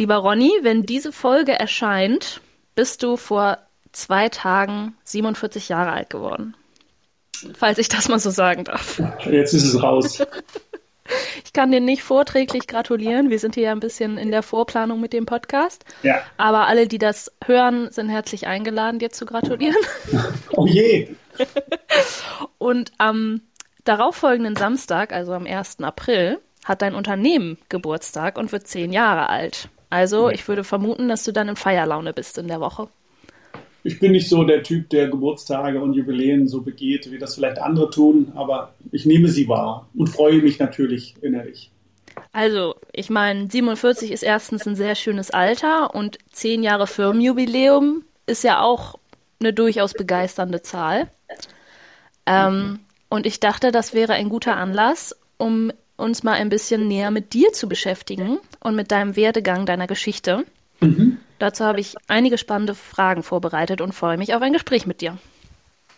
Lieber Ronny, wenn diese Folge erscheint, bist du vor zwei Tagen 47 Jahre alt geworden. Falls ich das mal so sagen darf. Jetzt ist es raus. Ich kann dir nicht vorträglich gratulieren. Wir sind hier ja ein bisschen in der Vorplanung mit dem Podcast. Ja. Aber alle, die das hören, sind herzlich eingeladen, dir zu gratulieren. Oh je. Und am darauffolgenden Samstag, also am 1. April, hat dein Unternehmen Geburtstag und wird zehn Jahre alt. Also ich würde vermuten, dass du dann in Feierlaune bist in der Woche. Ich bin nicht so der Typ, der Geburtstage und Jubiläen so begeht, wie das vielleicht andere tun, aber ich nehme sie wahr und freue mich natürlich innerlich. Also, ich meine, 47 ist erstens ein sehr schönes Alter und zehn Jahre Firmenjubiläum ist ja auch eine durchaus begeisternde Zahl. Ähm, und ich dachte, das wäre ein guter Anlass, um uns mal ein bisschen näher mit dir zu beschäftigen und mit deinem Werdegang, deiner Geschichte. Mhm. Dazu habe ich einige spannende Fragen vorbereitet und freue mich auf ein Gespräch mit dir.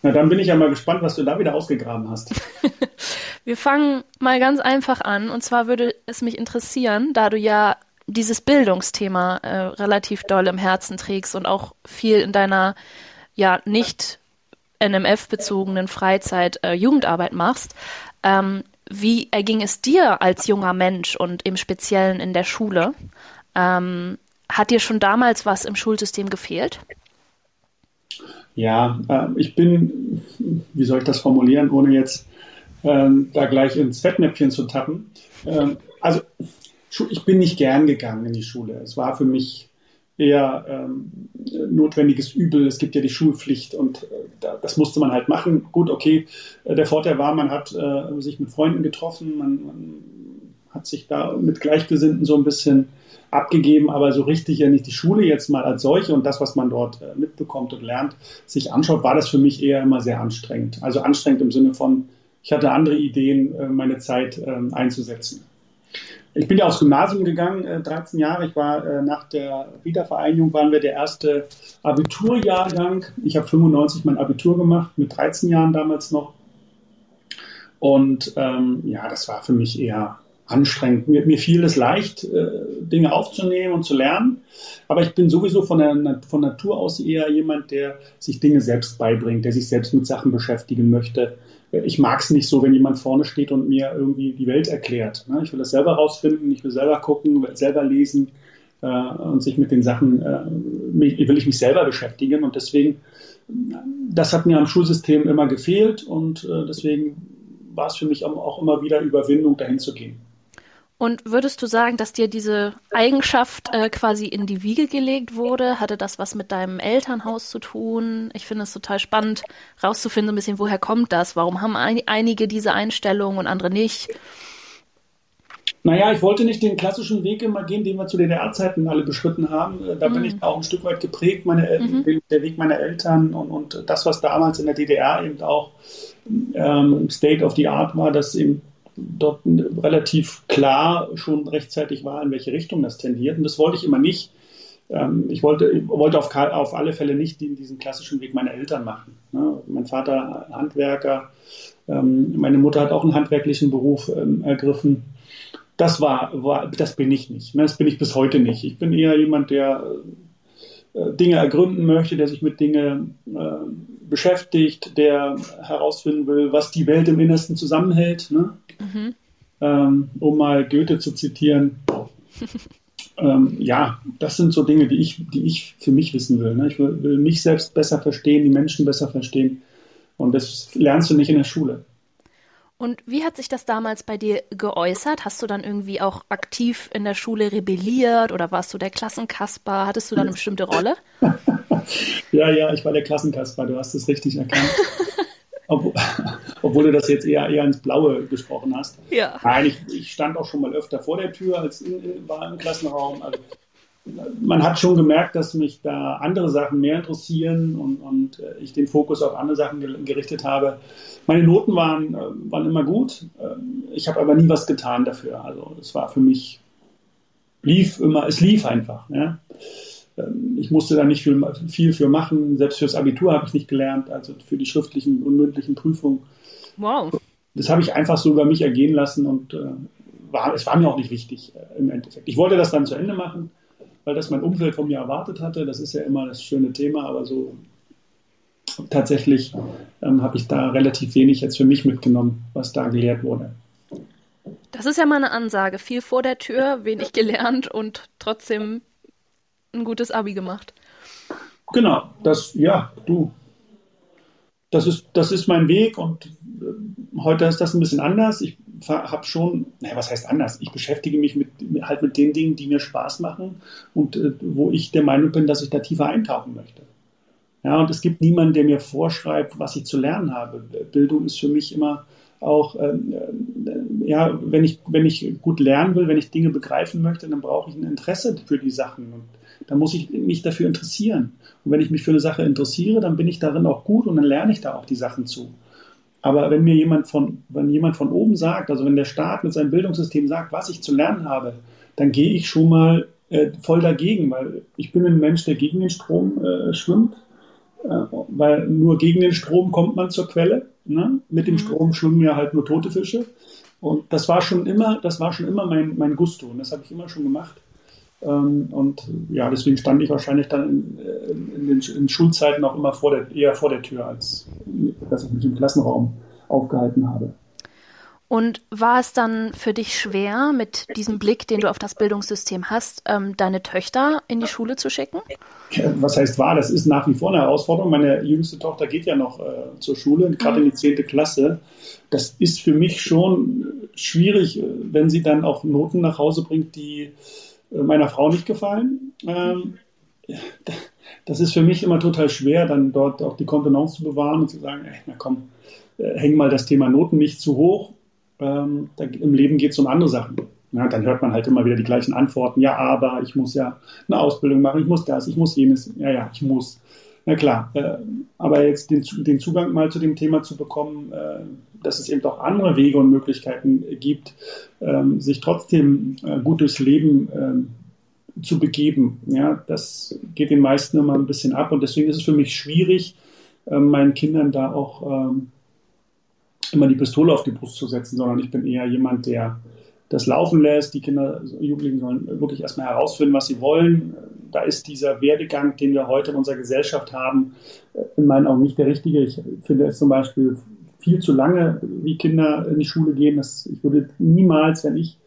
Na, dann bin ich ja mal gespannt, was du da wieder ausgegraben hast. Wir fangen mal ganz einfach an. Und zwar würde es mich interessieren, da du ja dieses Bildungsthema äh, relativ doll im Herzen trägst und auch viel in deiner ja nicht NMF-bezogenen Freizeit äh, Jugendarbeit machst. Ähm, wie erging es dir als junger Mensch und im Speziellen in der Schule? Ähm, hat dir schon damals was im Schulsystem gefehlt? Ja, äh, ich bin, wie soll ich das formulieren, ohne jetzt ähm, da gleich ins Fettnäpfchen zu tappen. Ähm, also ich bin nicht gern gegangen in die Schule. Es war für mich eher ähm, notwendiges Übel. Es gibt ja die Schulpflicht und äh, das musste man halt machen. Gut, okay. Äh, der Vorteil war, man hat äh, sich mit Freunden getroffen, man, man, hat sich da mit Gleichgesinnten so ein bisschen abgegeben, aber so richtig, wenn ich die Schule jetzt mal als solche und das, was man dort äh, mitbekommt und lernt, sich anschaut, war das für mich eher immer sehr anstrengend. Also anstrengend im Sinne von, ich hatte andere Ideen, äh, meine Zeit ähm, einzusetzen. Ich bin ja aufs Gymnasium gegangen, 13 äh, Jahre. Ich war nach der Wiedervereinigung, waren wir der erste Abiturjahrgang. Ich habe 95 mein Abitur gemacht, mit 13 Jahren damals noch. Und ähm, ja, das war für mich eher anstrengend. Mir, mir fiel es leicht, äh, Dinge aufzunehmen und zu lernen. Aber ich bin sowieso von, der, von Natur aus eher jemand, der sich Dinge selbst beibringt, der sich selbst mit Sachen beschäftigen möchte. Ich mag es nicht so, wenn jemand vorne steht und mir irgendwie die Welt erklärt. Ne? Ich will das selber rausfinden, ich will selber gucken, selber lesen äh, und sich mit den Sachen, äh, will ich mich selber beschäftigen. Und deswegen, das hat mir am Schulsystem immer gefehlt und äh, deswegen war es für mich auch immer wieder Überwindung, dahin zu gehen. Und würdest du sagen, dass dir diese Eigenschaft äh, quasi in die Wiege gelegt wurde? Hatte das was mit deinem Elternhaus zu tun? Ich finde es total spannend, rauszufinden, ein bisschen, woher kommt das? Warum haben ein, einige diese Einstellung und andere nicht? Naja, ich wollte nicht den klassischen Weg immer gehen, den wir zu DDR-Zeiten alle beschritten haben. Äh, da mhm. bin ich auch ein Stück weit geprägt, meine, mhm. der Weg meiner Eltern und, und das, was damals in der DDR eben auch ähm, State of the Art war, dass eben dort relativ klar schon rechtzeitig war, in welche Richtung das tendiert. Und das wollte ich immer nicht. Ähm, ich wollte, wollte auf, auf, alle Fälle nicht diesen klassischen Weg meiner Eltern machen. Ne? Mein Vater Handwerker, ähm, meine Mutter hat auch einen handwerklichen Beruf ähm, ergriffen. Das war, war, das bin ich nicht. Ne? Das bin ich bis heute nicht. Ich bin eher jemand, der äh, Dinge ergründen möchte, der sich mit Dingen äh, beschäftigt, der herausfinden will, was die Welt im Innersten zusammenhält. Ne? Mhm. Ähm, um mal Goethe zu zitieren. ähm, ja, das sind so Dinge, die ich, die ich für mich wissen will. Ne? Ich will, will mich selbst besser verstehen, die Menschen besser verstehen. Und das lernst du nicht in der Schule. Und wie hat sich das damals bei dir geäußert? Hast du dann irgendwie auch aktiv in der Schule rebelliert oder warst du der Klassenkasper? Hattest du da eine bestimmte Rolle? ja, ja, ich war der Klassenkasper, du hast es richtig erkannt. Obwohl, obwohl, du das jetzt eher, eher ins Blaue gesprochen hast. Ja. Nein, ich, ich stand auch schon mal öfter vor der Tür als in, war im Klassenraum. Also man hat schon gemerkt, dass mich da andere Sachen mehr interessieren und, und äh, ich den Fokus auf andere Sachen gerichtet habe. Meine Noten waren, äh, waren immer gut. Ähm, ich habe aber nie was getan dafür. Also es war für mich, lief immer, es lief einfach. Ja. Ähm, ich musste da nicht viel, viel für machen. Selbst fürs Abitur habe ich nicht gelernt, also für die schriftlichen und mündlichen Prüfungen. Wow. Das habe ich einfach so über mich ergehen lassen und äh, war, es war mir auch nicht wichtig äh, im Endeffekt. Ich wollte das dann zu Ende machen weil das mein Umfeld von mir erwartet hatte. Das ist ja immer das schöne Thema, aber so tatsächlich ähm, habe ich da relativ wenig jetzt für mich mitgenommen, was da gelehrt wurde. Das ist ja mal eine Ansage. Viel vor der Tür, wenig gelernt und trotzdem ein gutes Abi gemacht. Genau, das, ja, du. Das ist, das ist mein Weg und äh, heute ist das ein bisschen anders. Ich habe schon, naja, was heißt anders? Ich beschäftige mich mit, halt mit den Dingen, die mir Spaß machen und äh, wo ich der Meinung bin, dass ich da tiefer eintauchen möchte. Ja, und es gibt niemanden, der mir vorschreibt, was ich zu lernen habe. Bildung ist für mich immer auch, ähm, äh, ja, wenn ich, wenn ich gut lernen will, wenn ich Dinge begreifen möchte, dann brauche ich ein Interesse für die Sachen und dann muss ich mich dafür interessieren. Und wenn ich mich für eine Sache interessiere, dann bin ich darin auch gut und dann lerne ich da auch die Sachen zu. Aber wenn mir jemand von, wenn jemand von oben sagt, also wenn der Staat mit seinem Bildungssystem sagt, was ich zu lernen habe, dann gehe ich schon mal äh, voll dagegen, weil ich bin ein Mensch, der gegen den Strom äh, schwimmt äh, weil nur gegen den Strom kommt man zur Quelle. Ne? Mit dem mhm. Strom schwimmen ja halt nur tote Fische. Und das war schon immer, das war schon immer mein, mein Gusto und das habe ich immer schon gemacht. Ähm, und ja, deswegen stand ich wahrscheinlich dann in, in, den in Schulzeiten auch immer vor der, eher vor der Tür, als dass ich mich im Klassenraum aufgehalten habe. Und war es dann für dich schwer, mit diesem Blick, den du auf das Bildungssystem hast, ähm, deine Töchter in die Schule zu schicken? Was heißt war? Das ist nach wie vor eine Herausforderung. Meine jüngste Tochter geht ja noch äh, zur Schule, gerade in die zehnte Klasse. Das ist für mich schon schwierig, wenn sie dann auch Noten nach Hause bringt, die äh, meiner Frau nicht gefallen. Ähm, das ist für mich immer total schwer, dann dort auch die Kontenance zu bewahren und zu sagen, ey, na komm, äh, häng mal das Thema Noten nicht zu hoch ähm, da, im Leben geht es um andere Sachen. Ja, dann hört man halt immer wieder die gleichen Antworten. Ja, aber ich muss ja eine Ausbildung machen, ich muss das, ich muss jenes. Ja, ja, ich muss. Na klar, äh, aber jetzt den, den, Zugang mal zu dem Thema zu bekommen, äh, dass es eben auch andere Wege und Möglichkeiten gibt, ähm, sich trotzdem äh, gut durchs Leben ähm, zu begeben. Ja, das geht den meisten immer ein bisschen ab und deswegen ist es für mich schwierig, äh, meinen Kindern da auch ähm, immer die Pistole auf die Brust zu setzen, sondern ich bin eher jemand, der das laufen lässt. Die Kinder, Jugendlichen sollen wirklich erstmal herausfinden, was sie wollen. Da ist dieser Werdegang, den wir heute in unserer Gesellschaft haben, in meinen Augen nicht der richtige. Ich finde es zum Beispiel viel zu lange, wie Kinder in die Schule gehen. Das, ich würde niemals, wenn ich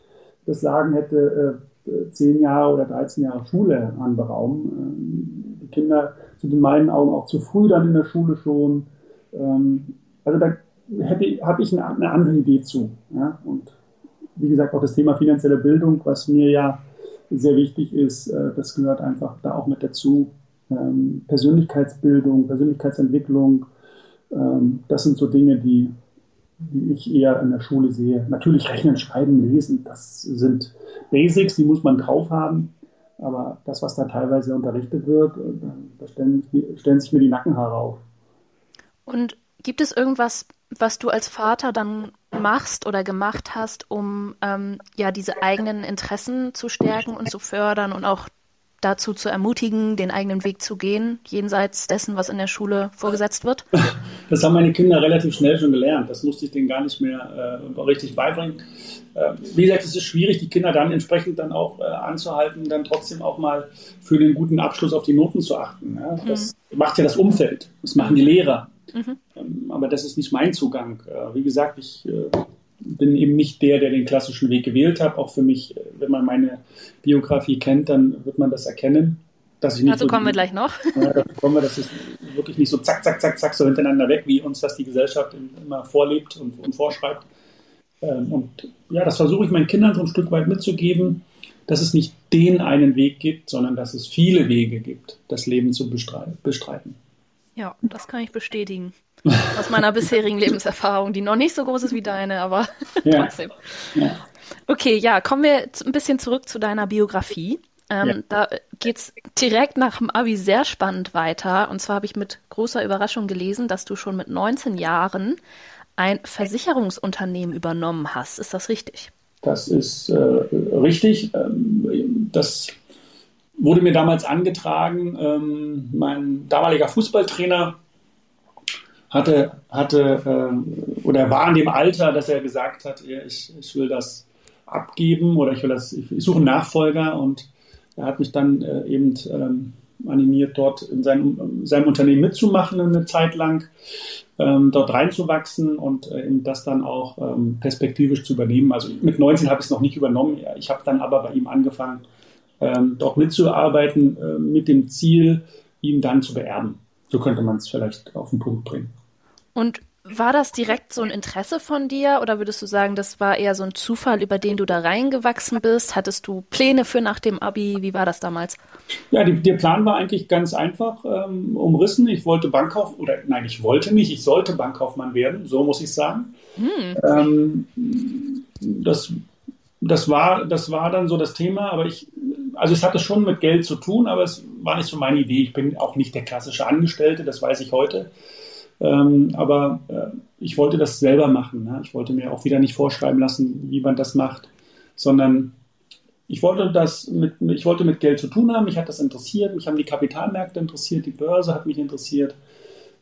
das Sagen hätte, äh, zehn Jahre oder 13 Jahre Schule anberaumen. Ähm, die Kinder sind in meinen Augen auch zu früh dann in der Schule schon. Ähm, also da habe ich eine, andere Idee zu. Und wie gesagt, auch das Thema finanzielle Bildung, was mir ja sehr wichtig ist, äh, das gehört einfach da auch mit dazu. Ähm, Persönlichkeitsbildung, Persönlichkeitsentwicklung, ähm, das sind so Dinge, die, die ich eher in der Schule sehe. Natürlich Rechnen, Schreiben, Lesen, das sind Basics, die muss man drauf haben. Aber das, was da teilweise unterrichtet wird, äh, da stellen, stellen sich mir die Nackenhaare auf. Und gibt es irgendwas was du als Vater dann machst oder gemacht hast, um ähm, ja diese eigenen Interessen zu stärken und zu fördern und auch dazu zu ermutigen, den eigenen Weg zu gehen, jenseits dessen, was in der Schule vorgesetzt wird? Das haben meine Kinder relativ schnell schon gelernt. Das musste ich denen gar nicht mehr äh, richtig beibringen. Äh, wie gesagt, es ist schwierig, die Kinder dann entsprechend dann auch äh, anzuhalten, dann trotzdem auch mal für den guten Abschluss auf die Noten zu achten. Ja? Das mhm. macht ja das Umfeld. Das machen die Lehrer. Mhm. Ähm, aber das ist nicht mein Zugang. Äh, wie gesagt, ich äh, bin eben nicht der, der den klassischen Weg gewählt hat. Auch für mich, äh, wenn man meine Biografie kennt, dann wird man das erkennen. Dass ich nicht also so kommen wir gleich noch. Ja, dazu kommen wir, das ist wirklich nicht so zack, zack, zack, zack, so hintereinander weg, wie uns das die Gesellschaft immer vorlebt und, und vorschreibt. Ähm, und ja, das versuche ich meinen Kindern so ein Stück weit mitzugeben, dass es nicht den einen Weg gibt, sondern dass es viele Wege gibt, das Leben zu bestreiten. Ja, das kann ich bestätigen. Aus meiner bisherigen Lebenserfahrung, die noch nicht so groß ist wie deine, aber ja. trotzdem. Ja. Okay, ja, kommen wir ein bisschen zurück zu deiner Biografie. Ähm, ja. Da geht's direkt nach dem Abi sehr spannend weiter. Und zwar habe ich mit großer Überraschung gelesen, dass du schon mit 19 Jahren ein Versicherungsunternehmen übernommen hast. Ist das richtig? Das ist äh, richtig. Ähm, das wurde mir damals angetragen, ähm, mein damaliger Fußballtrainer hatte, hatte äh, oder war in dem Alter, dass er gesagt hat, ich, ich will das abgeben oder ich will das, ich, suche einen Nachfolger und er hat mich dann äh, eben ähm, animiert, dort in seinem, seinem Unternehmen mitzumachen eine Zeit lang, ähm, dort reinzuwachsen und äh, das dann auch ähm, perspektivisch zu übernehmen. Also mit 19 habe ich es noch nicht übernommen. Ich habe dann aber bei ihm angefangen, ähm, dort mitzuarbeiten äh, mit dem Ziel, ihn dann zu beerben. So könnte man es vielleicht auf den Punkt bringen. Und war das direkt so ein Interesse von dir oder würdest du sagen, das war eher so ein Zufall, über den du da reingewachsen bist? Hattest du Pläne für nach dem Abi? Wie war das damals? Ja, die, der Plan war eigentlich ganz einfach ähm, umrissen. Ich wollte Bankkauf oder nein, ich wollte nicht, ich sollte Bankkaufmann werden, so muss ich sagen. Hm. Ähm, das, das, war, das war dann so das Thema, aber ich, also es hatte schon mit Geld zu tun, aber es war nicht so meine Idee. Ich bin auch nicht der klassische Angestellte, das weiß ich heute. Ähm, aber äh, ich wollte das selber machen. Ne? Ich wollte mir auch wieder nicht vorschreiben lassen, wie man das macht, sondern ich wollte das mit, ich wollte mit Geld zu tun haben. Mich hat das interessiert. Mich haben die Kapitalmärkte interessiert. Die Börse hat mich interessiert.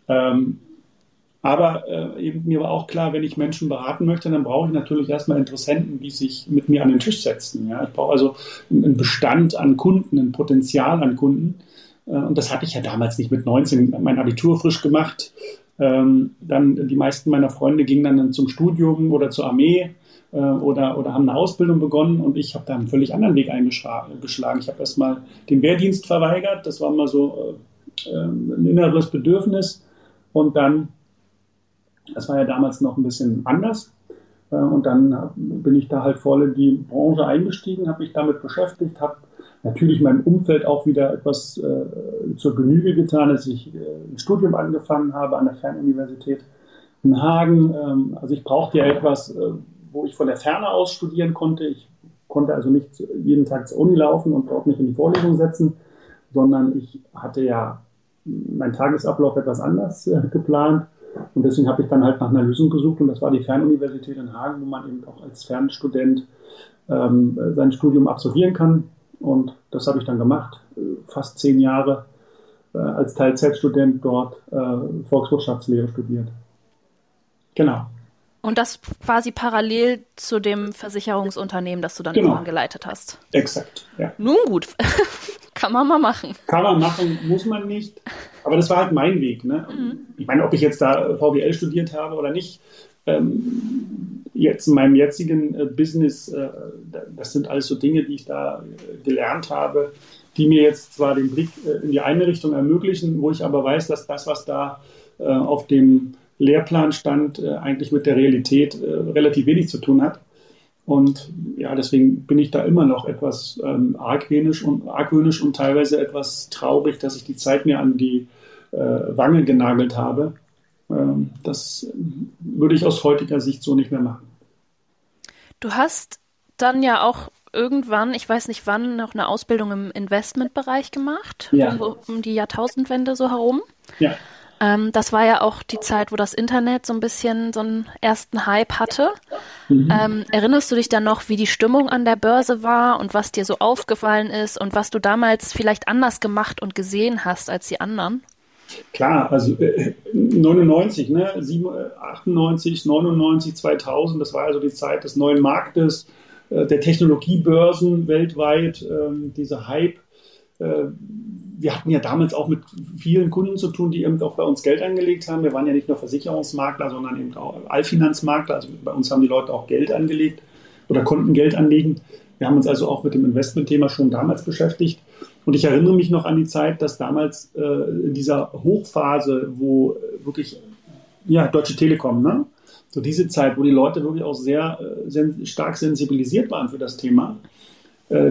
Ähm, aber äh, eben mir war auch klar, wenn ich Menschen beraten möchte, dann brauche ich natürlich erstmal Interessenten, die sich mit mir an den Tisch setzen. Ja? Ich brauche also einen Bestand an Kunden, ein Potenzial an Kunden. Äh, und das hatte ich ja damals nicht mit 19, mein Abitur frisch gemacht. Ähm, dann die meisten meiner Freunde gingen dann zum Studium oder zur Armee äh, oder, oder haben eine Ausbildung begonnen und ich habe da einen völlig anderen Weg eingeschlagen. Ich habe erstmal den Wehrdienst verweigert, das war mal so äh, ein inneres Bedürfnis und dann, das war ja damals noch ein bisschen anders, äh, und dann bin ich da halt voll in die Branche eingestiegen, habe mich damit beschäftigt, habe natürlich meinem Umfeld auch wieder etwas äh, zur Genüge getan, dass ich äh, ein Studium angefangen habe an der Fernuniversität in Hagen. Ähm, also ich brauchte ja etwas, äh, wo ich von der Ferne aus studieren konnte. Ich konnte also nicht jeden Tag zur Uni laufen und dort mich in die Vorlesung setzen, sondern ich hatte ja meinen Tagesablauf etwas anders äh, geplant. Und deswegen habe ich dann halt nach einer Lösung gesucht und das war die Fernuniversität in Hagen, wo man eben auch als Fernstudent ähm, sein Studium absolvieren kann. Und das habe ich dann gemacht, fast zehn Jahre äh, als Teilzeitstudent dort äh, Volkswirtschaftslehre studiert. Genau. Und das quasi parallel zu dem Versicherungsunternehmen, das du dann genau. geleitet hast. Exakt, ja. Nun gut, kann man mal machen. Kann man machen, muss man nicht. Aber das war halt mein Weg. Ne? Mhm. Ich meine, ob ich jetzt da VWL studiert habe oder nicht, ähm, jetzt in meinem jetzigen äh, Business, äh, das sind alles so Dinge, die ich da äh, gelernt habe, die mir jetzt zwar den Blick äh, in die eine Richtung ermöglichen, wo ich aber weiß, dass das, was da äh, auf dem Lehrplan stand, äh, eigentlich mit der Realität relativ wenig zu tun hat. Und ja, deswegen bin ich da immer noch etwas ähm, argwöhnisch und argwöhnisch und teilweise etwas traurig, dass ich die Zeit mir an die Wange genagelt habe ähm, das würde ich aus heutiger Sicht so nicht mehr machen. Du hast dann ja auch irgendwann, ich weiß nicht wann, noch eine Ausbildung im Investmentbereich gemacht, ja. um, um die Jahrtausendwende so herum. Ja. Ähm, das war ja auch die Zeit, wo das Internet so ein bisschen so einen ersten Hype hatte. Mhm. Ähm, erinnerst du dich dann noch, wie die Stimmung an der Börse war und was dir so aufgefallen ist und was du damals vielleicht anders gemacht und gesehen hast als die anderen? Klar, also äh, 99, ne, 98, 99, 2000, das war also die Zeit des neuen Marktes, äh, der Technologiebörsen weltweit, äh, dieser Hype. Äh, wir hatten ja damals auch mit vielen Kunden zu tun, die eben auch bei uns Geld angelegt haben. Wir waren ja nicht nur Versicherungsmakler, sondern eben auch Allfinanzmakler. Also bei uns haben die Leute auch Geld angelegt oder konnten Geld anlegen. Wir haben uns also auch mit dem Investmentthema schon damals beschäftigt. Und ich erinnere mich noch an die Zeit, dass damals äh, in dieser Hochphase, wo wirklich, ja, Deutsche Telekom, ne? So diese Zeit, wo die Leute wirklich auch sehr äh, sen stark sensibilisiert waren für das Thema,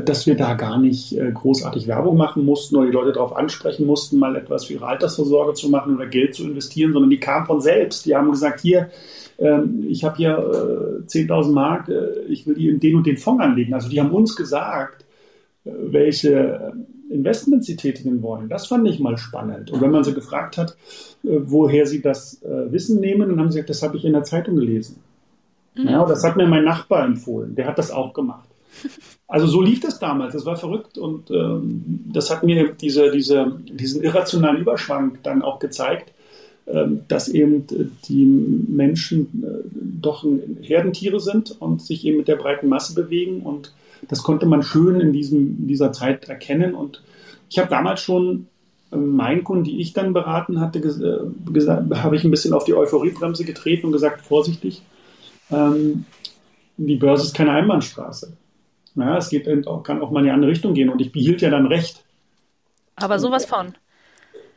dass wir da gar nicht äh, großartig Werbung machen mussten oder die Leute darauf ansprechen mussten, mal etwas für ihre Altersvorsorge zu machen oder Geld zu investieren, sondern die kamen von selbst. Die haben gesagt, hier, ähm, ich habe hier 10.000 äh, Mark, äh, ich will die in den und den Fonds anlegen. Also die haben uns gesagt, welche Investments sie tätigen wollen. Das fand ich mal spannend. Und wenn man sie gefragt hat, äh, woher sie das äh, Wissen nehmen, dann haben sie gesagt, das habe ich in der Zeitung gelesen. Mhm. Ja, das hat mir mein Nachbar empfohlen. Der hat das auch gemacht. Also so lief das damals. Das war verrückt und ähm, das hat mir diese, diese, diesen irrationalen Überschwang dann auch gezeigt, ähm, dass eben die Menschen äh, doch Herdentiere sind und sich eben mit der breiten Masse bewegen und das konnte man schön in, diesem, in dieser Zeit erkennen. Und ich habe damals schon ähm, meinen Kunden, die ich dann beraten hatte, äh, habe ich ein bisschen auf die Euphoriebremse getreten und gesagt, vorsichtig, ähm, die Börse ist keine Einbahnstraße. Ja, es geht, kann auch mal in die andere Richtung gehen und ich behielt ja dann recht. Aber sowas von.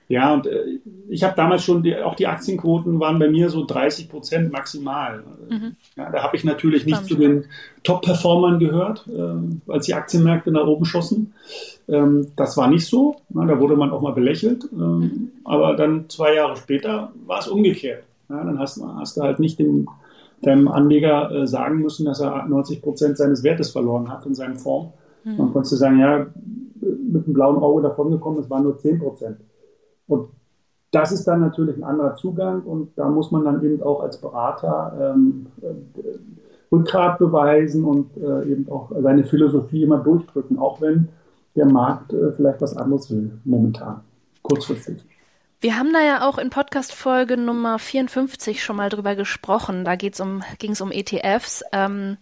Ja, und äh, ich habe damals schon, die, auch die Aktienquoten waren bei mir so 30 Prozent maximal. Mhm. Ja, da habe ich natürlich nicht zu den Top-Performern gehört, äh, als die Aktienmärkte nach oben schossen. Ähm, das war nicht so. Ja, da wurde man auch mal belächelt. Ähm, mhm. Aber dann zwei Jahre später war es umgekehrt. Ja, dann hast, hast, du halt nicht dem, deinem Anleger äh, sagen müssen, dass er 90 Prozent seines Wertes verloren hat in seinem Fonds. Mhm. Dann konntest du sagen, ja, mit einem blauen Auge davongekommen, es waren nur 10 Prozent. Und das ist dann natürlich ein anderer Zugang und da muss man dann eben auch als Berater ähm, äh, Rückgrat beweisen und äh, eben auch seine Philosophie immer durchdrücken, auch wenn der Markt äh, vielleicht was anderes will momentan, kurzfristig. Wir haben da ja auch in Podcast-Folge Nummer 54 schon mal drüber gesprochen. Da geht's um, ging es um ETFs. Ähm,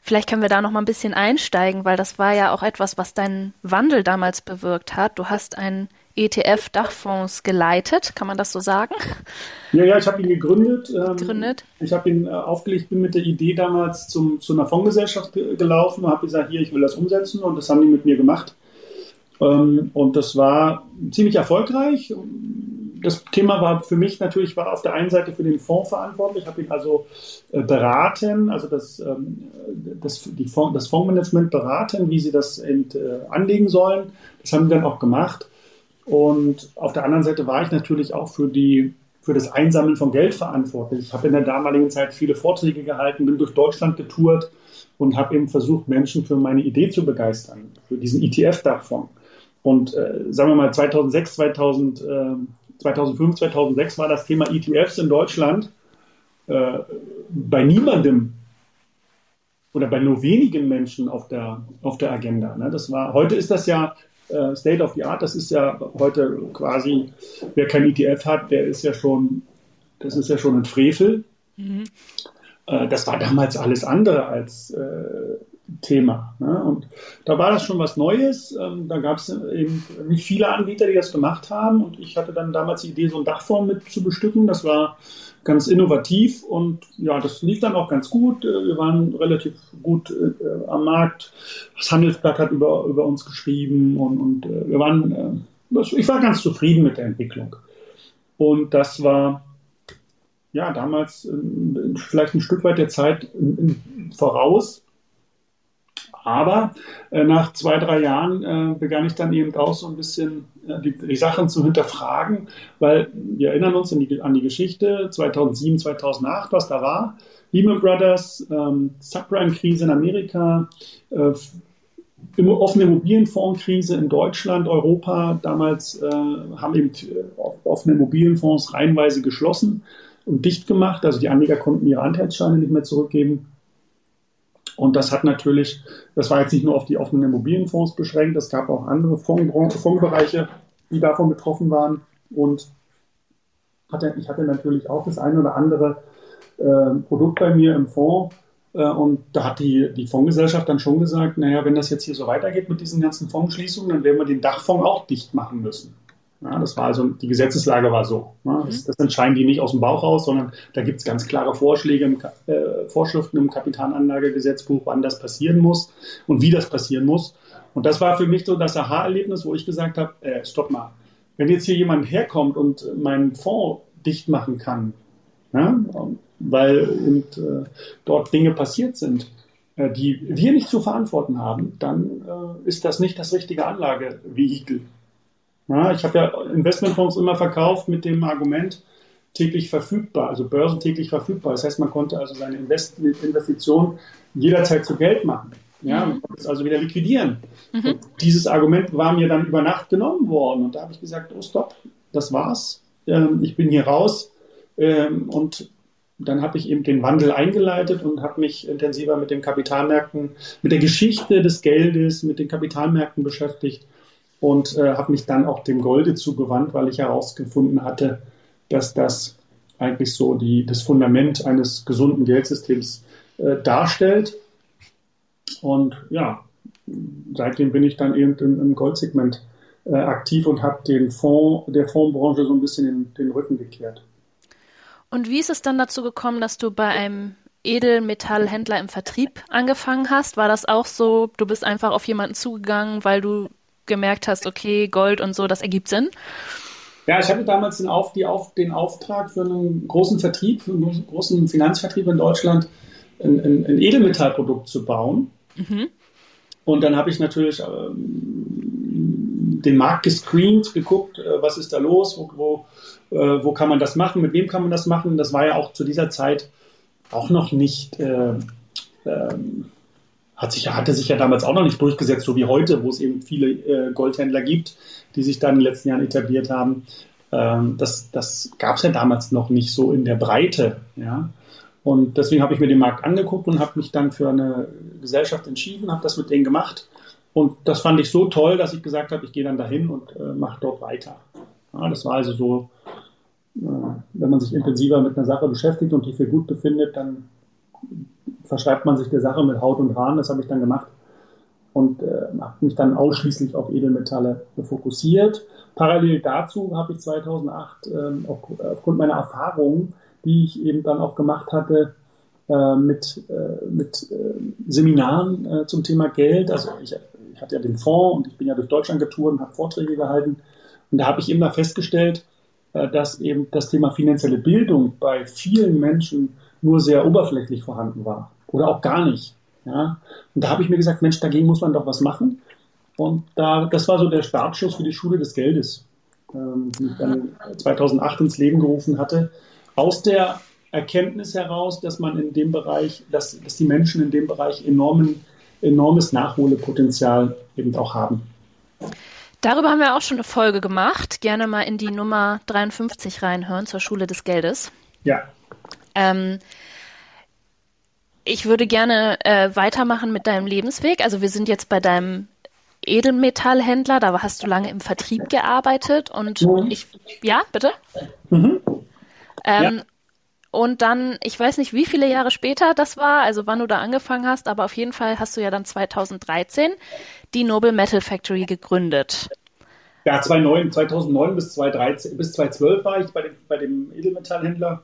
vielleicht können wir da noch mal ein bisschen einsteigen, weil das war ja auch etwas, was deinen Wandel damals bewirkt hat. Du hast einen ETF-Dachfonds geleitet, kann man das so sagen? Ja, ja, ich habe ihn gegründet. Ähm, gegründet. Ich habe ihn äh, aufgelegt, bin mit der Idee damals zum, zu einer Fondsgesellschaft gelaufen und habe gesagt, hier, ich will das umsetzen und das haben die mit mir gemacht. Ähm, und das war ziemlich erfolgreich. Das Thema war für mich natürlich, war auf der einen Seite für den Fonds verantwortlich, habe ihn also äh, beraten, also das, ähm, das, die Fonds, das Fondsmanagement beraten, wie sie das äh, anlegen sollen. Das haben wir dann auch gemacht. Und auf der anderen Seite war ich natürlich auch für die für das Einsammeln von Geld verantwortlich. Ich habe in der damaligen Zeit viele Vorträge gehalten, bin durch Deutschland getourt und habe eben versucht, Menschen für meine Idee zu begeistern, für diesen ETF-Dachfonds. Und äh, sagen wir mal 2006, 2000, äh, 2005, 2006 war das Thema ETFs in Deutschland äh, bei niemandem oder bei nur wenigen Menschen auf der, auf der Agenda. Ne? Das war, heute ist das ja äh, State of the Art. Das ist ja heute quasi, wer kein ETF hat, der ist ja schon, das ist ja schon ein Frevel. Mhm. Äh, das war damals alles andere als äh, Thema. Ne? Und da war das schon was Neues. Ähm, da gab es eben nicht viele Anbieter, die das gemacht haben. Und ich hatte dann damals die Idee, so ein Dachform mit zu bestücken. Das war ganz innovativ und ja, das lief dann auch ganz gut. Äh, wir waren relativ gut äh, am Markt. Das Handelsblatt hat über, über uns geschrieben und, und äh, wir waren, äh, ich war ganz zufrieden mit der Entwicklung. Und das war ja damals äh, vielleicht ein Stück weit der Zeit voraus. Aber äh, nach zwei, drei Jahren äh, begann ich dann eben auch so ein bisschen äh, die, die, Sachen zu hinterfragen, weil wir erinnern uns an die, an die Geschichte 2007, 2008, was da war. Lehman Brothers, ähm, Subprime-Krise in Amerika, äh, offene Immobilienfondskrise in Deutschland, Europa. Damals äh, haben eben offene Immobilienfonds reihenweise geschlossen und dicht gemacht. Also die Anleger konnten ihre Anteilsscheine nicht mehr zurückgeben. Und das hat natürlich, das war jetzt nicht nur auf die offenen Immobilienfonds beschränkt, es gab auch andere Fondsbereiche, die davon betroffen waren. Und hatte, ich hatte natürlich auch das eine oder andere äh, Produkt bei mir im Fonds. Äh, und da hat die, die Fondsgesellschaft dann schon gesagt, naja, wenn das jetzt hier so weitergeht mit diesen ganzen Fondsschließungen, dann werden wir den Dachfonds auch dicht machen müssen. Ja, das war also, die Gesetzeslage war so. Ne? Das, mhm. das, entscheiden die nicht aus dem Bauch raus, sondern da gibt es ganz klare Vorschläge, im, äh, Vorschriften im Kapitalanlagegesetzbuch, wann das passieren muss und wie das passieren muss. Und das war für mich so das Aha-Erlebnis, wo ich gesagt habe, äh, stopp mal, wenn jetzt hier jemand herkommt und meinen Fonds dicht machen kann, ne? weil und, äh, dort Dinge passiert sind, äh, die wir nicht zu verantworten haben, dann äh, ist das nicht das richtige Anlagevehikel. Ja, ich habe ja Investmentfonds immer verkauft mit dem Argument täglich verfügbar, also börsentäglich verfügbar. Das heißt, man konnte also seine Invest Investition jederzeit zu Geld machen. Ja, mhm. man konnte es also wieder liquidieren. Mhm. dieses Argument war mir dann über Nacht genommen worden. Und da habe ich gesagt, oh stopp, das war's. Ähm, ich bin hier raus. Ähm, und dann habe ich eben den Wandel eingeleitet und habe mich intensiver mit den Kapitalmärkten, mit der Geschichte des Geldes, mit den Kapitalmärkten beschäftigt und äh, habe mich dann auch dem Golde zugewandt, weil ich herausgefunden hatte, dass das eigentlich so die, das Fundament eines gesunden Geldsystems äh, darstellt. Und ja, seitdem bin ich dann eben im, im Goldsegment äh, aktiv und habe den Fonds, der Fondsbranche so ein bisschen in den Rücken gekehrt. Und wie ist es dann dazu gekommen, dass du bei einem Edelmetallhändler im Vertrieb angefangen hast? War das auch so, du bist einfach auf jemanden zugegangen, weil du gemerkt hast, okay, Gold und so, das ergibt Sinn? Ja, ich hatte damals den, Auf, Auf, den Auftrag für einen großen Vertrieb, für einen großen Finanzvertrieb in Deutschland, ein, ein, ein Edelmetallprodukt zu bauen. Mhm. Und dann habe ich natürlich ähm, den Markt gescreent, geguckt, äh, was ist da los, wo, wo, äh, wo kann man das machen, mit wem kann man das machen. Das war ja auch zu dieser Zeit auch noch nicht, äh, ähm, hat sich, hatte sich ja damals auch noch nicht durchgesetzt, so wie heute, wo es eben viele äh, Goldhändler gibt, die sich da in den letzten Jahren etabliert haben. Ähm, das das gab es ja damals noch nicht so in der Breite. Ja? Und deswegen habe ich mir den Markt angeguckt und habe mich dann für eine Gesellschaft entschieden, habe das mit denen gemacht. Und das fand ich so toll, dass ich gesagt habe, ich gehe dann dahin und äh, mache dort weiter. Ja, das war also so, äh, wenn man sich intensiver mit einer Sache beschäftigt und die für gut befindet, dann verschreibt man sich der Sache mit Haut und Haaren. Das habe ich dann gemacht und äh, habe mich dann ausschließlich auf Edelmetalle fokussiert. Parallel dazu habe ich 2008 ähm, auf, aufgrund meiner Erfahrungen die ich eben dann auch gemacht hatte äh, mit, äh, mit äh, Seminaren äh, zum Thema Geld. Also ich, ich, hatte ja den Fonds und ich bin ja durch Deutschland getourt und habe Vorträge gehalten. Und da habe ich immer festgestellt, äh, dass eben das Thema finanzielle Bildung bei vielen Menschen nur sehr oberflächlich vorhanden war oder auch gar nicht. Ja? Und da habe ich mir gesagt, Mensch, dagegen muss man doch was machen. Und da, das war so der Startschuss für die Schule des Geldes, ähm, die ich dann 2008 ins Leben gerufen hatte aus der Erkenntnis heraus, dass man in dem Bereich, dass, dass die Menschen in dem Bereich enormen, enormes Nachholpotenzial eben auch haben. Darüber haben wir auch schon eine Folge gemacht. Gerne mal in die Nummer 53 reinhören zur Schule des Geldes. Ja. Ähm, ich würde gerne äh, weitermachen mit deinem Lebensweg. Also wir sind jetzt bei deinem Edelmetallhändler, da hast du lange im Vertrieb gearbeitet und mhm. ich, ja, bitte? Mhm. Ähm, ja. Und dann, ich weiß nicht, wie viele Jahre später das war, also wann du da angefangen hast, aber auf jeden Fall hast du ja dann 2013 die Noble Metal Factory gegründet. Ja, 2009, 2009 bis 2013, bis 2012 war ich bei dem, bei dem Edelmetallhändler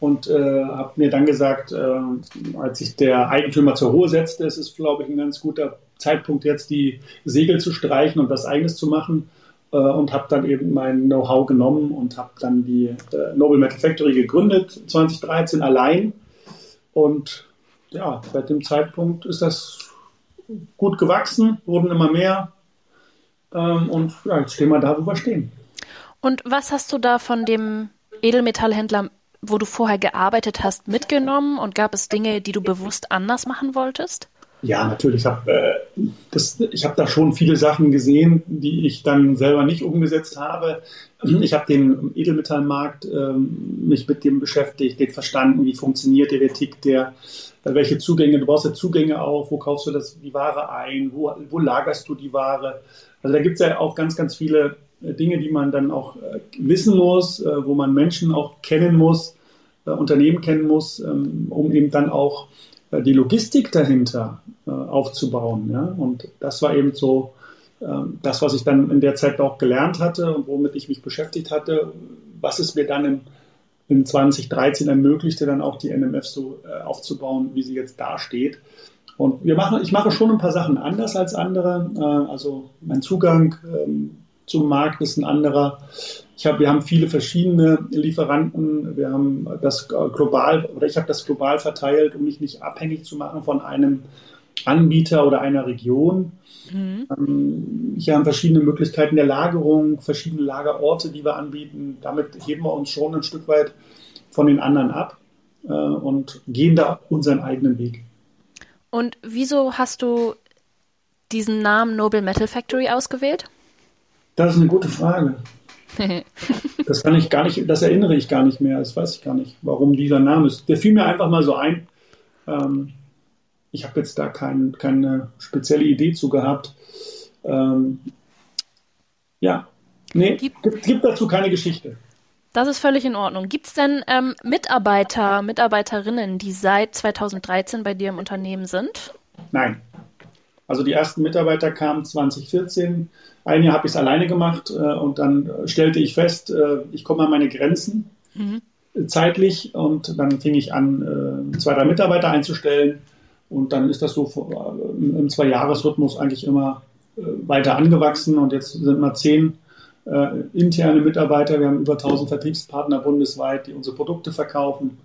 und äh, habe mir dann gesagt, äh, als sich der Eigentümer zur Ruhe setzte, es ist, glaube ich, ein ganz guter Zeitpunkt jetzt die Segel zu streichen und was Eigenes zu machen äh, und habe dann eben mein Know-how genommen und habe dann die äh, Noble Metal Factory gegründet, 2013 allein. Und ja, seit dem Zeitpunkt ist das gut gewachsen, wurden immer mehr. Ähm, und ja, jetzt stehen wir da, wo wir stehen. Und was hast du da von dem Edelmetallhändler, wo du vorher gearbeitet hast, mitgenommen? Und gab es Dinge, die du bewusst anders machen wolltest? Ja, natürlich. Ich habe äh, hab da schon viele Sachen gesehen, die ich dann selber nicht umgesetzt habe. Ich habe den Edelmetallmarkt ähm, mich mit dem beschäftigt, den verstanden, wie funktioniert der, tickt der, äh, welche Zugänge, du brauchst ja Zugänge auch, wo kaufst du das, die Ware ein, wo, wo lagerst du die Ware. Also da gibt es ja auch ganz, ganz viele äh, Dinge, die man dann auch äh, wissen muss, äh, wo man Menschen auch kennen muss, äh, Unternehmen kennen muss, ähm, um eben dann auch äh, die Logistik dahinter äh, aufzubauen. Und das war eben so ähm, das, was ich dann in der Zeit auch gelernt hatte und womit ich mich beschäftigt hatte, was es mir dann in, in 2013 ermöglichte, dann auch die NMF so äh, aufzubauen, wie sie jetzt dasteht. Und wir machen, ich mache schon ein paar Sachen anders als andere. also mein Zugang ähm, zum Markt ist ein anderer. Ich hab, wir haben viele verschiedene Lieferanten. Wir haben das global oder ich habe das global verteilt, um mich nicht abhängig zu machen von einem Anbieter oder einer Region. Mhm. Ähm, hier haben verschiedene Möglichkeiten der Lagerung, verschiedene Lagerorte, die wir anbieten. Damit heben wir uns schon ein Stück weit von den anderen ab äh, und gehen da unseren eigenen Weg. Und wieso hast du diesen Namen Noble Metal Factory ausgewählt? Das ist eine gute Frage. das kann ich gar nicht, das erinnere ich gar nicht mehr, das weiß ich gar nicht, warum dieser Name ist. Der fiel mir einfach mal so ein. Ähm, ich habe jetzt da kein, keine spezielle Idee zu gehabt. Ähm, ja, nee, gibt, gibt dazu keine Geschichte. Das ist völlig in Ordnung. Gibt es denn ähm, Mitarbeiter, Mitarbeiterinnen, die seit 2013 bei dir im Unternehmen sind? Nein. Also die ersten Mitarbeiter kamen 2014. Ein Jahr habe ich es alleine gemacht äh, und dann stellte ich fest, äh, ich komme an meine Grenzen mhm. zeitlich und dann fing ich an, äh, zwei, drei Mitarbeiter einzustellen und dann ist das so äh, im Zwei-Jahres-Rhythmus eigentlich immer äh, weiter angewachsen und jetzt sind wir zehn äh, interne Mitarbeiter. Wir haben über 1000 Vertriebspartner bundesweit, die unsere Produkte verkaufen.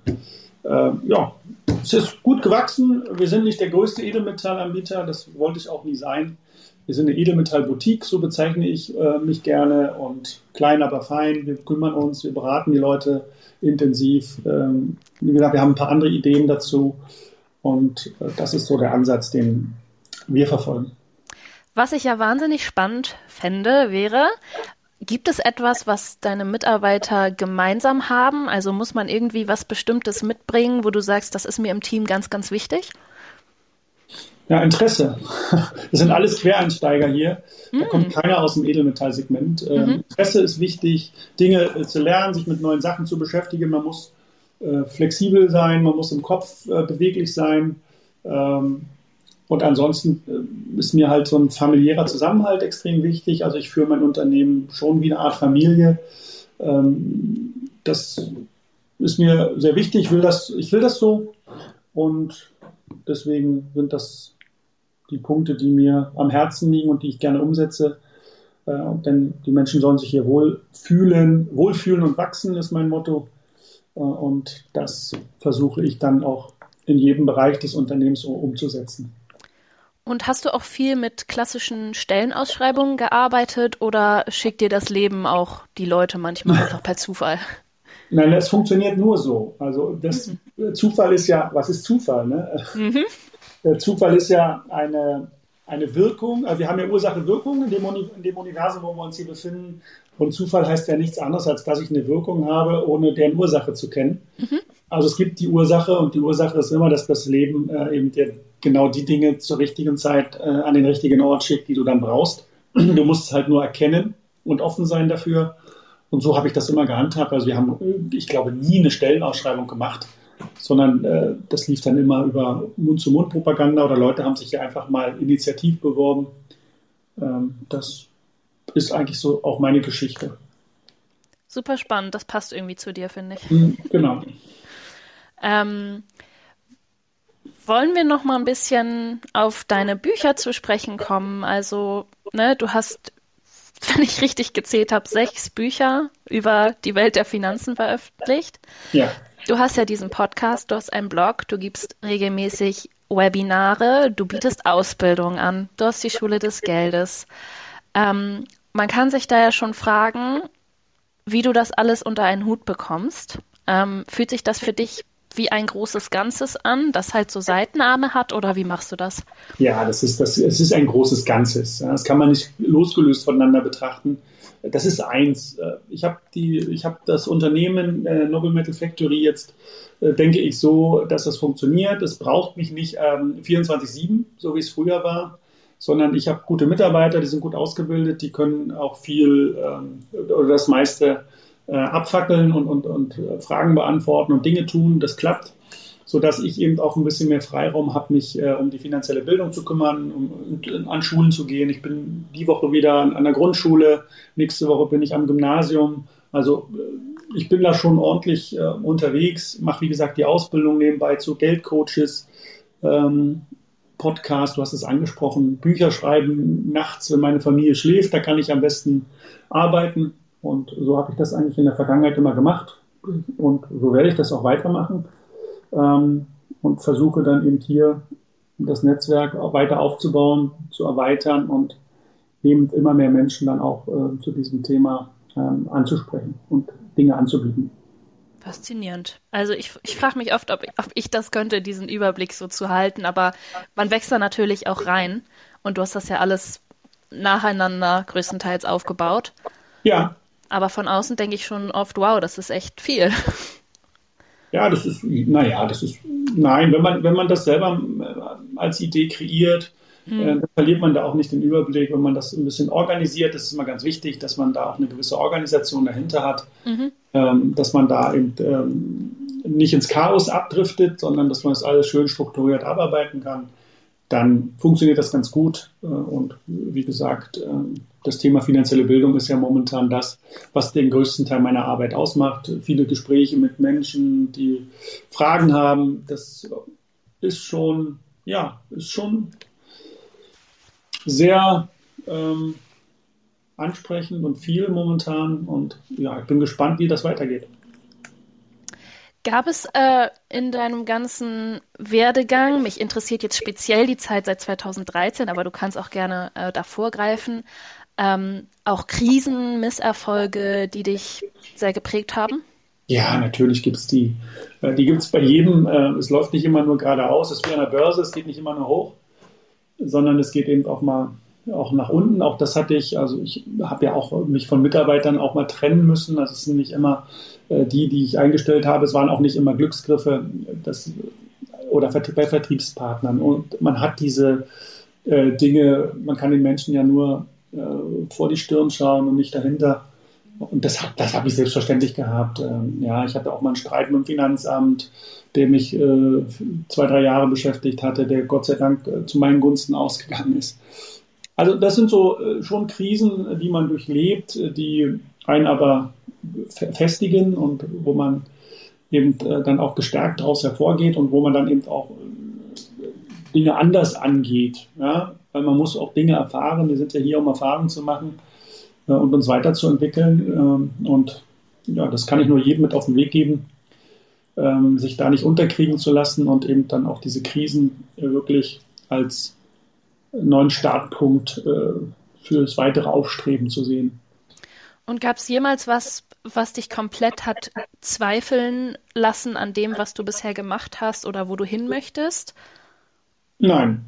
Äh, ja, es ist gut gewachsen. Wir sind nicht der größte Edelmetallanbieter, das wollte ich auch nie sein. Wir sind eine Edelmetallboutique, so bezeichne ich äh, mich gerne und klein, aber fein. Wir kümmern uns, wir beraten die Leute intensiv. Ähm, wie gesagt, wir haben ein paar andere Ideen dazu und äh, das ist so der Ansatz, den wir verfolgen. Was ich ja wahnsinnig spannend fände, wäre, Gibt es etwas, was deine Mitarbeiter gemeinsam haben? Also muss man irgendwie was Bestimmtes mitbringen, wo du sagst, das ist mir im Team ganz, ganz wichtig? Ja, Interesse. Das sind alles Quereinsteiger hier. Da mm. kommt keiner aus dem Edelmetallsegment. Ähm, mhm. Interesse ist wichtig, Dinge äh, zu lernen, sich mit neuen Sachen zu beschäftigen. Man muss äh, flexibel sein, man muss im Kopf äh, beweglich sein. Ähm, und ansonsten äh, ist mir halt so ein familiärer Zusammenhalt extrem wichtig. Also ich führe mein Unternehmen schon wie eine Art Familie. Ähm, das ist mir sehr wichtig. Ich will das, ich will das so. Und deswegen sind das die Punkte, die mir am Herzen liegen und die ich gerne umsetze. Äh, denn die Menschen sollen sich hier wohl fühlen, wohlfühlen und wachsen, ist mein Motto. Äh, und das versuche ich dann auch in jedem Bereich des Unternehmens umzusetzen. Und hast du auch viel mit klassischen Stellenausschreibungen gearbeitet oder schickt dir das Leben auch die Leute manchmal einfach per Zufall? Nein, es funktioniert nur so. Also das mhm. Zufall ist ja, was ist Zufall? Ne? Mhm. Der Zufall ist ja eine, eine Wirkung. Also wir haben ja Ursache-Wirkung in dem, in dem Universum, wo wir uns hier befinden. Und Zufall heißt ja nichts anderes, als dass ich eine Wirkung habe, ohne deren Ursache zu kennen. Mhm. Also es gibt die Ursache und die Ursache ist immer, dass das Leben äh, eben dir genau die Dinge zur richtigen Zeit äh, an den richtigen Ort schickt, die du dann brauchst. Du musst es halt nur erkennen und offen sein dafür. Und so habe ich das immer gehandhabt. Also wir haben, äh, ich glaube, nie eine Stellenausschreibung gemacht, sondern äh, das lief dann immer über Mund-zu-Mund-Propaganda oder Leute haben sich hier einfach mal initiativ beworben. Ähm, das ist eigentlich so auch meine Geschichte. Super spannend, das passt irgendwie zu dir, finde ich. Mhm, genau. Ähm, wollen wir noch mal ein bisschen auf deine Bücher zu sprechen kommen? Also, ne, du hast, wenn ich richtig gezählt habe, sechs Bücher über die Welt der Finanzen veröffentlicht. Ja. Du hast ja diesen Podcast, du hast einen Blog, du gibst regelmäßig Webinare, du bietest Ausbildung an, du hast die Schule des Geldes. Ähm, man kann sich da ja schon fragen, wie du das alles unter einen Hut bekommst. Ähm, fühlt sich das für dich wie ein großes Ganzes an, das halt so Seitenarme hat oder wie machst du das? Ja, das ist, das, es ist ein großes Ganzes. Das kann man nicht losgelöst voneinander betrachten. Das ist eins. Ich habe die, das Unternehmen äh, Noble Metal Factory jetzt, äh, denke ich, so, dass das funktioniert. Es braucht mich nicht ähm, 24-7, so wie es früher war, sondern ich habe gute Mitarbeiter, die sind gut ausgebildet, die können auch viel ähm, oder das meiste äh, abfackeln und, und, und äh, Fragen beantworten und Dinge tun. Das klappt, sodass ich eben auch ein bisschen mehr Freiraum habe, mich äh, um die finanzielle Bildung zu kümmern, um, um, an Schulen zu gehen. Ich bin die Woche wieder an, an der Grundschule, nächste Woche bin ich am Gymnasium. Also äh, ich bin da schon ordentlich äh, unterwegs, mache wie gesagt die Ausbildung nebenbei zu Geldcoaches, ähm, Podcast, du hast es angesprochen, Bücher schreiben nachts, wenn meine Familie schläft, da kann ich am besten arbeiten. Und so habe ich das eigentlich in der Vergangenheit immer gemacht. Und so werde ich das auch weitermachen. Ähm, und versuche dann eben hier das Netzwerk weiter aufzubauen, zu erweitern und eben immer mehr Menschen dann auch äh, zu diesem Thema ähm, anzusprechen und Dinge anzubieten. Faszinierend. Also ich, ich frage mich oft, ob, ob ich das könnte, diesen Überblick so zu halten, aber man wächst da natürlich auch rein und du hast das ja alles nacheinander größtenteils aufgebaut. Ja. Aber von außen denke ich schon oft, wow, das ist echt viel. Ja, das ist, naja, das ist, nein, wenn man, wenn man das selber äh, als Idee kreiert, hm. äh, dann verliert man da auch nicht den Überblick. Wenn man das ein bisschen organisiert, das ist immer ganz wichtig, dass man da auch eine gewisse Organisation dahinter hat, mhm. ähm, dass man da eben ähm, nicht ins Chaos abdriftet, sondern dass man das alles schön strukturiert abarbeiten kann. dann funktioniert das ganz gut. Äh, und wie gesagt, äh, das Thema finanzielle Bildung ist ja momentan das, was den größten Teil meiner Arbeit ausmacht. Viele Gespräche mit Menschen, die Fragen haben, das ist schon, ja, ist schon sehr ähm, ansprechend und viel momentan. Und ja, ich bin gespannt, wie das weitergeht. Gab es äh, in deinem ganzen Werdegang, mich interessiert jetzt speziell die Zeit seit 2013, aber du kannst auch gerne äh, davor greifen, ähm, auch Krisen, Misserfolge, die dich sehr geprägt haben? Ja, natürlich gibt es die. Äh, die gibt es bei jedem. Äh, es läuft nicht immer nur geradeaus, es ist wie an der Börse, es geht nicht immer nur hoch, sondern es geht eben auch mal auch nach unten. Auch das hatte ich, also ich habe ja auch mich von Mitarbeitern auch mal trennen müssen. Es sind nicht immer äh, die, die ich eingestellt habe, es waren auch nicht immer Glücksgriffe das, oder bei Vertriebspartnern. Und man hat diese Dinge, man kann den Menschen ja nur vor die Stirn schauen und nicht dahinter. Und das, das habe ich selbstverständlich gehabt. Ähm, ja, ich hatte auch mal einen Streit mit dem Finanzamt, der mich äh, zwei, drei Jahre beschäftigt hatte, der Gott sei Dank äh, zu meinen Gunsten ausgegangen ist. Also das sind so äh, schon Krisen, die man durchlebt, die einen aber festigen und wo man eben äh, dann auch gestärkt daraus hervorgeht und wo man dann eben auch äh, Dinge anders angeht. Ja? Weil man muss auch Dinge erfahren. Wir sind ja hier, um Erfahrungen zu machen und uns weiterzuentwickeln. Ähm, und ja, das kann ich nur jedem mit auf den Weg geben, ähm, sich da nicht unterkriegen zu lassen und eben dann auch diese Krisen wirklich als neuen Startpunkt äh, für das weitere Aufstreben zu sehen. Und gab es jemals was, was dich komplett hat zweifeln lassen an dem, was du bisher gemacht hast oder wo du hin möchtest? Nein.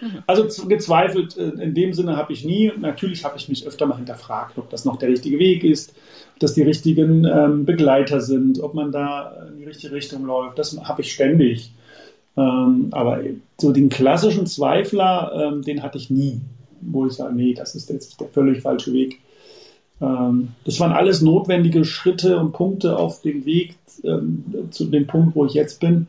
Mhm. Also gezweifelt äh, in dem Sinne habe ich nie. Natürlich habe ich mich öfter mal hinterfragt, ob das noch der richtige Weg ist, ob das die richtigen ähm, Begleiter sind, ob man da in die richtige Richtung läuft. Das habe ich ständig. Ähm, aber so den klassischen Zweifler, ähm, den hatte ich nie, wo ich sage, nee, das ist jetzt der völlig falsche Weg. Ähm, das waren alles notwendige Schritte und Punkte auf dem Weg ähm, zu dem Punkt, wo ich jetzt bin.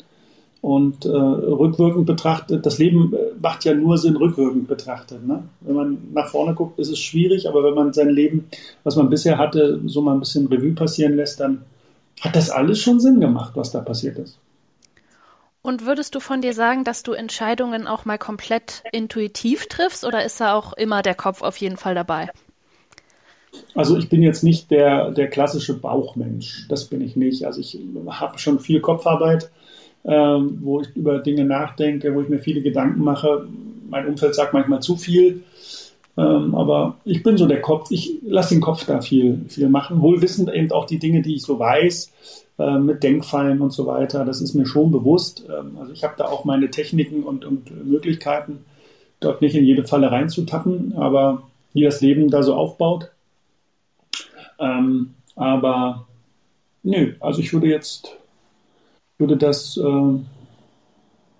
Und äh, rückwirkend betrachtet, das Leben äh, macht ja nur Sinn rückwirkend betrachtet. Ne? Wenn man nach vorne guckt, ist es schwierig, aber wenn man sein Leben, was man bisher hatte, so mal ein bisschen Revue passieren lässt, dann hat das alles schon Sinn gemacht, was da passiert ist. Und würdest du von dir sagen, dass du Entscheidungen auch mal komplett intuitiv triffst oder ist da auch immer der Kopf auf jeden Fall dabei? Also ich bin jetzt nicht der, der klassische Bauchmensch. Das bin ich nicht. Also ich habe schon viel Kopfarbeit, ähm, wo ich über Dinge nachdenke, wo ich mir viele Gedanken mache. Mein Umfeld sagt manchmal zu viel. Ähm, aber ich bin so der Kopf. Ich lasse den Kopf da viel, viel machen. Wohl wissend eben auch die Dinge, die ich so weiß, äh, mit Denkfallen und so weiter. Das ist mir schon bewusst. Ähm, also ich habe da auch meine Techniken und, und Möglichkeiten, dort nicht in jede Falle reinzutappen, aber wie das Leben da so aufbaut. Ähm, aber nö, also ich würde jetzt, würde das, äh,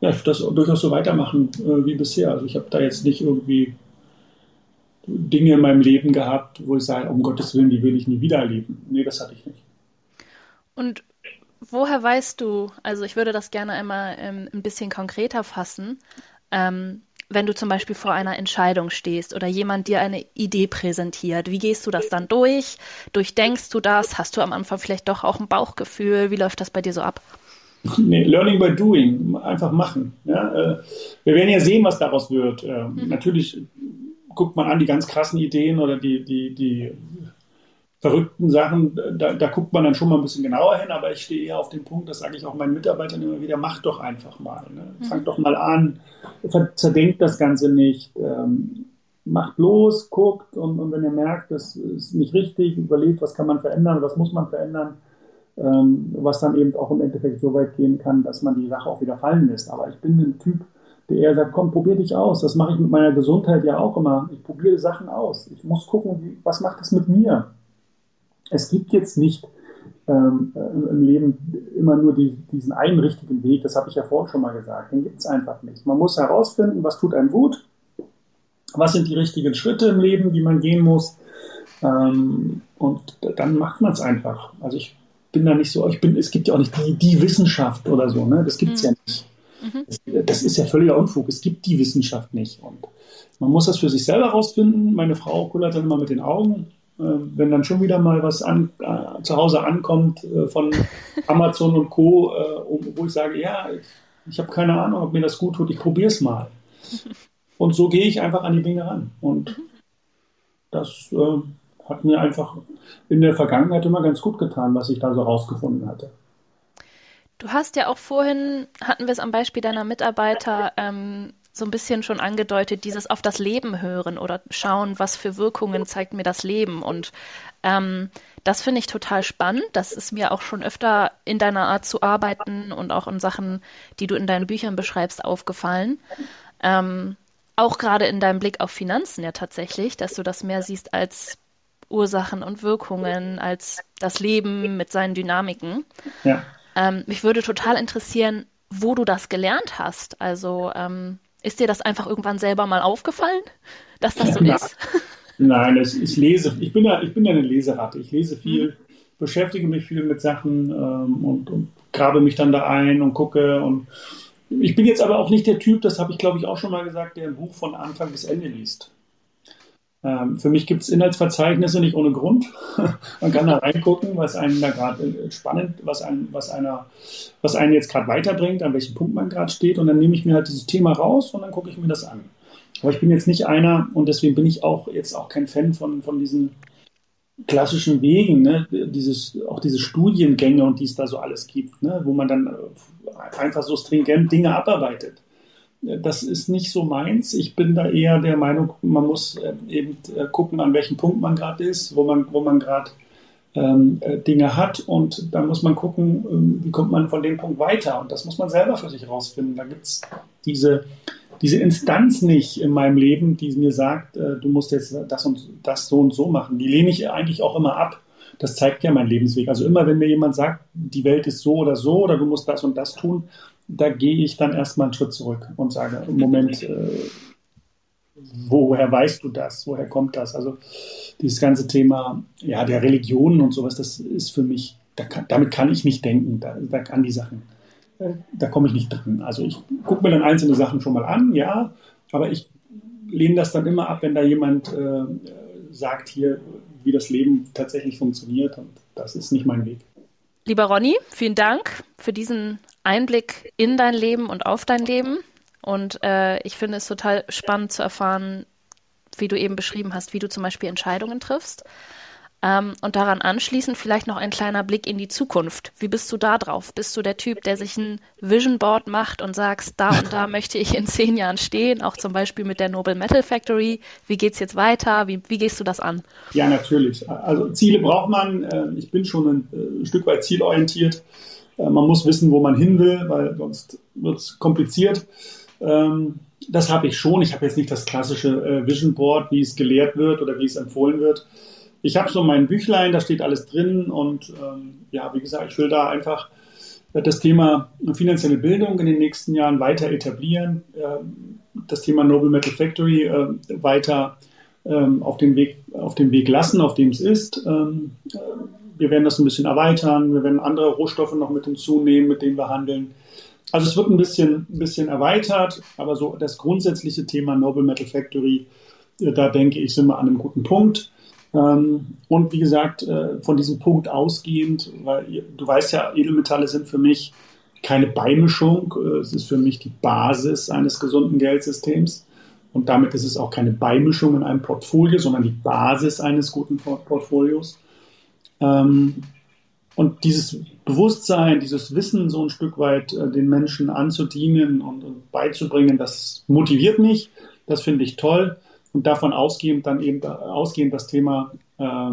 ja, das durchaus so weitermachen äh, wie bisher. Also ich habe da jetzt nicht irgendwie Dinge in meinem Leben gehabt, wo ich sage, um Gottes Willen, die will ich nie wieder erleben. Nee, das hatte ich nicht. Und woher weißt du, also ich würde das gerne einmal ähm, ein bisschen konkreter fassen, ähm, wenn du zum Beispiel vor einer Entscheidung stehst oder jemand dir eine Idee präsentiert, wie gehst du das dann durch? Durchdenkst du das? Hast du am Anfang vielleicht doch auch ein Bauchgefühl? Wie läuft das bei dir so ab? Nee, learning by doing, einfach machen. Ja, äh, wir werden ja sehen, was daraus wird. Äh, mhm. Natürlich guckt man an die ganz krassen Ideen oder die, die, die verrückten Sachen, da, da, guckt man dann schon mal ein bisschen genauer hin, aber ich stehe eher auf dem Punkt, das sage ich auch meinen Mitarbeitern immer wieder, macht doch einfach mal. Ne? Mhm. Fangt doch mal an, zerdenkt das Ganze nicht, ähm, macht los, guckt und, und, wenn ihr merkt, das ist nicht richtig, überlegt, was kann man verändern, was muss man verändern, ähm, was dann eben auch im Endeffekt so weit gehen kann, dass man die Sache auch wieder fallen lässt. Aber ich bin ein Typ, der eher sagt, komm, probier dich aus. Das mache ich mit meiner Gesundheit ja auch immer. Ich probiere Sachen aus. Ich muss gucken, wie, was macht das mit mir? es gibt jetzt nicht ähm, im Leben immer nur die, diesen einen richtigen Weg, das habe ich ja vorhin schon mal gesagt, den gibt es einfach nicht. Man muss herausfinden, was tut einem gut, was sind die richtigen Schritte im Leben, die man gehen muss ähm, und dann macht man es einfach. Also ich bin da nicht so, ich bin, es gibt ja auch nicht die, die Wissenschaft oder so, ne? das gibt es mhm. ja nicht. Mhm. Das, das, ist ja völliger Unfug. Es gibt die Wissenschaft nicht. Und man muss das für sich selber rausfinden. Meine Frau kullert dann immer mit den Augen. Äh, wenn dann schon wieder mal was an, äh, zu Hause ankommt äh, von Amazon und Co., äh, wo ich sage, ja, ich, ich habe keine Ahnung, ob mir das gut tut, ich probiere es mal. Und so gehe ich einfach an die Dinge ran. Und das äh, hat mir einfach in der Vergangenheit immer ganz gut getan, was ich da so rausgefunden hatte. Du hast ja auch vorhin, hatten wir es am Beispiel deiner Mitarbeiter, ähm, so ein bisschen schon angedeutet, dieses auf das Leben hören oder schauen, was für Wirkungen zeigt mir das Leben. Und ähm, das finde ich total spannend. Das ist mir auch schon öfter in deiner Art zu arbeiten und auch in Sachen, die du in deinen Büchern beschreibst, aufgefallen. Ähm, auch gerade in deinem Blick auf Finanzen ja tatsächlich, dass du das mehr siehst als Ursachen und Wirkungen, als das Leben mit seinen Dynamiken. Ja. Ähm, mich würde total interessieren, wo du das gelernt hast. Also ähm, ist dir das einfach irgendwann selber mal aufgefallen, dass das so Nein. ist? Nein, es, ich lese, ich bin ja, ich bin ja eine Leseratte. Ich lese viel, mhm. beschäftige mich viel mit Sachen ähm, und, und grabe mich dann da ein und gucke und ich bin jetzt aber auch nicht der Typ, das habe ich glaube ich auch schon mal gesagt, der ein Buch von Anfang bis Ende liest. Ähm, für mich gibt es Inhaltsverzeichnisse nicht ohne Grund. Man kann da reingucken, was einen da gerade äh, spannend, was, einen, was, einer, was einen jetzt gerade weiterbringt, an welchem Punkt man gerade steht. Und dann nehme ich mir halt dieses Thema raus und dann gucke ich mir das an. Aber ich bin jetzt nicht einer und deswegen bin ich auch jetzt auch kein Fan von, von diesen klassischen Wegen, ne? Dieses, auch diese Studiengänge und die es da so alles gibt, ne? wo man dann äh, einfach so stringent Dinge abarbeitet das ist nicht so meins. Ich bin da eher der Meinung, man muss äh, eben äh, gucken, an welchem Punkt man gerade ist, wo man, wo man gerade ähm, äh, Dinge hat und dann muss man gucken, ähm, wie kommt man von dem Punkt weiter und das muss man selber für sich rausfinden. Da gibt es diese, diese Instanz nicht in meinem Leben, die mir sagt, äh, du musst jetzt das und das so und so machen. Die lehne ich eigentlich auch immer ab. Das zeigt ja mein Lebensweg. Also immer, wenn mir jemand sagt, die Welt ist so oder so oder du musst das und das tun, da gehe ich dann erstmal einen Schritt zurück und sage, Moment, äh, woher weißt du das? Woher kommt das? Also dieses ganze Thema ja, der Religionen und sowas, das ist für mich, da kann, damit kann ich nicht denken, da, da kann die Sachen, äh, da komme ich nicht dran. Also ich gucke mir dann einzelne Sachen schon mal an, ja, aber ich lehne das dann immer ab, wenn da jemand äh, sagt hier, wie das Leben tatsächlich funktioniert und das ist nicht mein Weg. Lieber Ronny, vielen Dank für diesen Einblick in dein Leben und auf dein Leben. Und äh, ich finde es total spannend zu erfahren, wie du eben beschrieben hast, wie du zum Beispiel Entscheidungen triffst. Ähm, und daran anschließend vielleicht noch ein kleiner Blick in die Zukunft. Wie bist du da drauf? Bist du der Typ, der sich ein Vision Board macht und sagst, da und da möchte ich in zehn Jahren stehen, auch zum Beispiel mit der Noble Metal Factory? Wie geht's jetzt weiter? Wie, wie gehst du das an? Ja, natürlich. Also Ziele braucht man. Äh, ich bin schon ein, äh, Stück weit zielorientiert. Äh, man muss wissen, wo man hin will, weil sonst wird es kompliziert. Ähm, das habe ich schon. Ich habe jetzt nicht das klassische Vision Board, wie es gelehrt wird oder wie es empfohlen wird. Ich habe so mein Büchlein, da steht alles drin und ähm, ja, wie gesagt, ich will da einfach das Thema finanzielle Bildung in den nächsten Jahren weiter etablieren, ähm, das Thema Noble Metal Factory äh, weiter ähm, auf, den Weg, auf den Weg lassen, auf dem es ist. Ähm, äh, wir werden das ein bisschen erweitern, wir werden andere Rohstoffe noch mit hinzunehmen, mit denen wir handeln. Also es wird ein bisschen, ein bisschen erweitert, aber so das grundsätzliche Thema Noble Metal Factory, äh, da denke ich, sind wir an einem guten Punkt. Ähm, und wie gesagt, äh, von diesem Punkt ausgehend, weil du weißt ja, Edelmetalle sind für mich keine Beimischung, äh, es ist für mich die Basis eines gesunden Geldsystems. Und damit ist es auch keine Beimischung in einem Portfolio, sondern die Basis eines guten Portfolios. Ähm, und dieses Bewusstsein, dieses Wissen so ein Stück weit äh, den Menschen anzudienen und, und, beizubringen, das motiviert mich, das finde ich toll. Und davon ausgehend dann eben ausgehend das Thema, äh,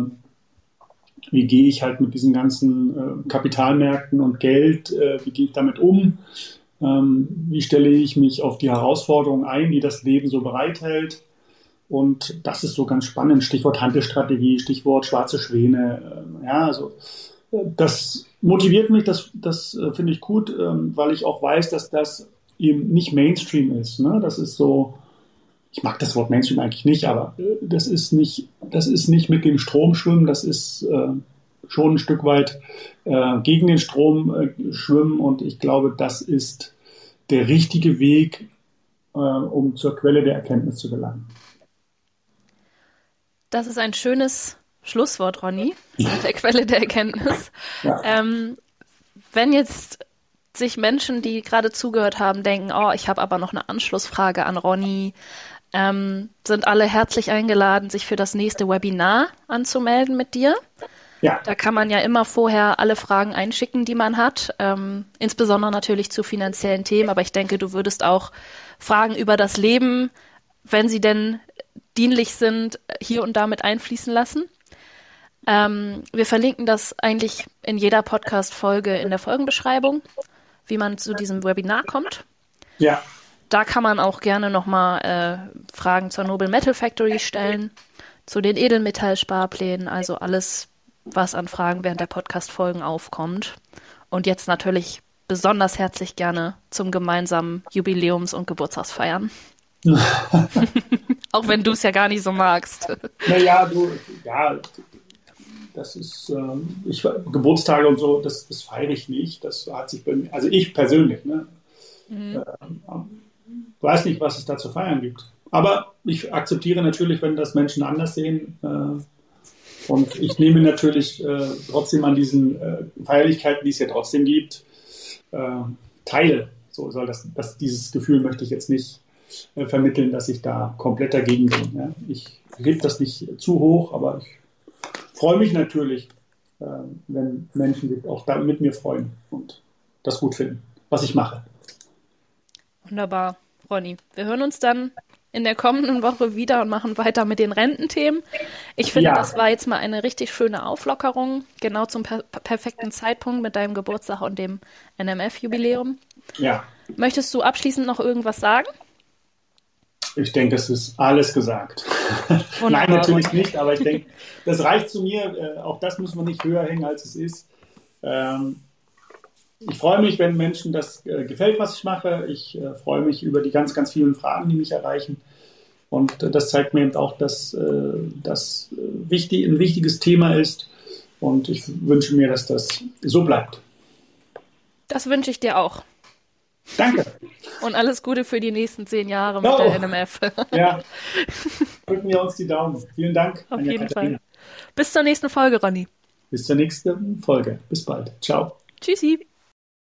wie gehe ich halt mit diesen ganzen äh, Kapitalmärkten und Geld, äh, wie gehe ich damit um, ähm, wie stelle ich mich auf die Herausforderungen ein, die das Leben so bereithält und das ist so ganz spannend. Stichwort Handelsstrategie, Stichwort schwarze Schwäne. Ähm, ja, also äh, das motiviert mich, das, das äh, finde ich gut, ähm, weil ich auch weiß, dass das eben nicht Mainstream ist. Ne? Das ist so, ich mag das Wort Mainstream eigentlich nicht, aber das ist nicht, das ist nicht mit dem Strom schwimmen, das ist äh, schon ein Stück weit äh, gegen den Strom äh, schwimmen und ich glaube, das ist der richtige Weg, äh, um zur Quelle der Erkenntnis zu gelangen. Das ist ein schönes Schlusswort, Ronny, der Quelle der Erkenntnis. Ja. Ähm, wenn jetzt sich Menschen, die gerade zugehört haben, denken, oh, ich habe aber noch eine Anschlussfrage an Ronny, ähm, sind alle herzlich eingeladen, sich für das nächste Webinar anzumelden mit dir. Ja. Da kann man ja immer vorher alle Fragen einschicken, die man hat, ähm, insbesondere natürlich zu finanziellen Themen, aber ich denke, du würdest auch Fragen über das Leben, wenn sie denn dienlich sind, hier und da mit einfließen lassen. Ähm, wir verlinken das eigentlich in jeder Podcast-Folge in der Folgenbeschreibung, wie man zu diesem Webinar kommt. Ja. Da kann man auch gerne nochmal äh, Fragen zur Noble Metal Factory stellen, zu den Edelmetallsparplänen, also alles, was an Fragen während der Podcast-Folgen aufkommt. Und jetzt natürlich besonders herzlich gerne zum gemeinsamen Jubiläums- und Geburtstagsfeiern. Auch wenn du es ja gar nicht so magst. Naja, du, ja, das ist, ähm, ich, Geburtstage und so, das, das feiere ich nicht. Das hat sich bei mir, also ich persönlich, ne? Mhm. Ähm, weiß nicht, was es da zu feiern gibt. Aber ich akzeptiere natürlich, wenn das Menschen anders sehen. Äh, und ich nehme natürlich äh, trotzdem an diesen äh, Feierlichkeiten, die es ja trotzdem gibt, äh, teil. So soll das, das, dieses Gefühl möchte ich jetzt nicht äh, vermitteln, dass ich da komplett dagegen bin. Ja? Ich lebe das nicht zu hoch, aber ich freue mich natürlich, äh, wenn Menschen sich auch da mit mir freuen und das gut finden, was ich mache. Wunderbar, Ronny. Wir hören uns dann in der kommenden Woche wieder und machen weiter mit den Rententhemen. Ich finde, ja. das war jetzt mal eine richtig schöne Auflockerung, genau zum per perfekten Zeitpunkt mit deinem Geburtstag und dem NMF-Jubiläum. Ja. Möchtest du abschließend noch irgendwas sagen? Ich denke, es ist alles gesagt. Nein, natürlich nicht, aber ich denke, das reicht zu mir. Äh, auch das muss man nicht höher hängen, als es ist. Ähm, ich freue mich, wenn Menschen das äh, gefällt, was ich mache. Ich äh, freue mich über die ganz, ganz vielen Fragen, die mich erreichen. Und das zeigt mir eben auch, dass das wichtig, ein wichtiges Thema ist. Und ich wünsche mir, dass das so bleibt. Das wünsche ich dir auch. Danke. Und alles Gute für die nächsten zehn Jahre mit oh. der NMF. ja. Drücken wir uns die Daumen. Vielen Dank. Auf jeden Katharina. Fall. Bis zur nächsten Folge, Ronny. Bis zur nächsten Folge. Bis bald. Ciao. Tschüssi.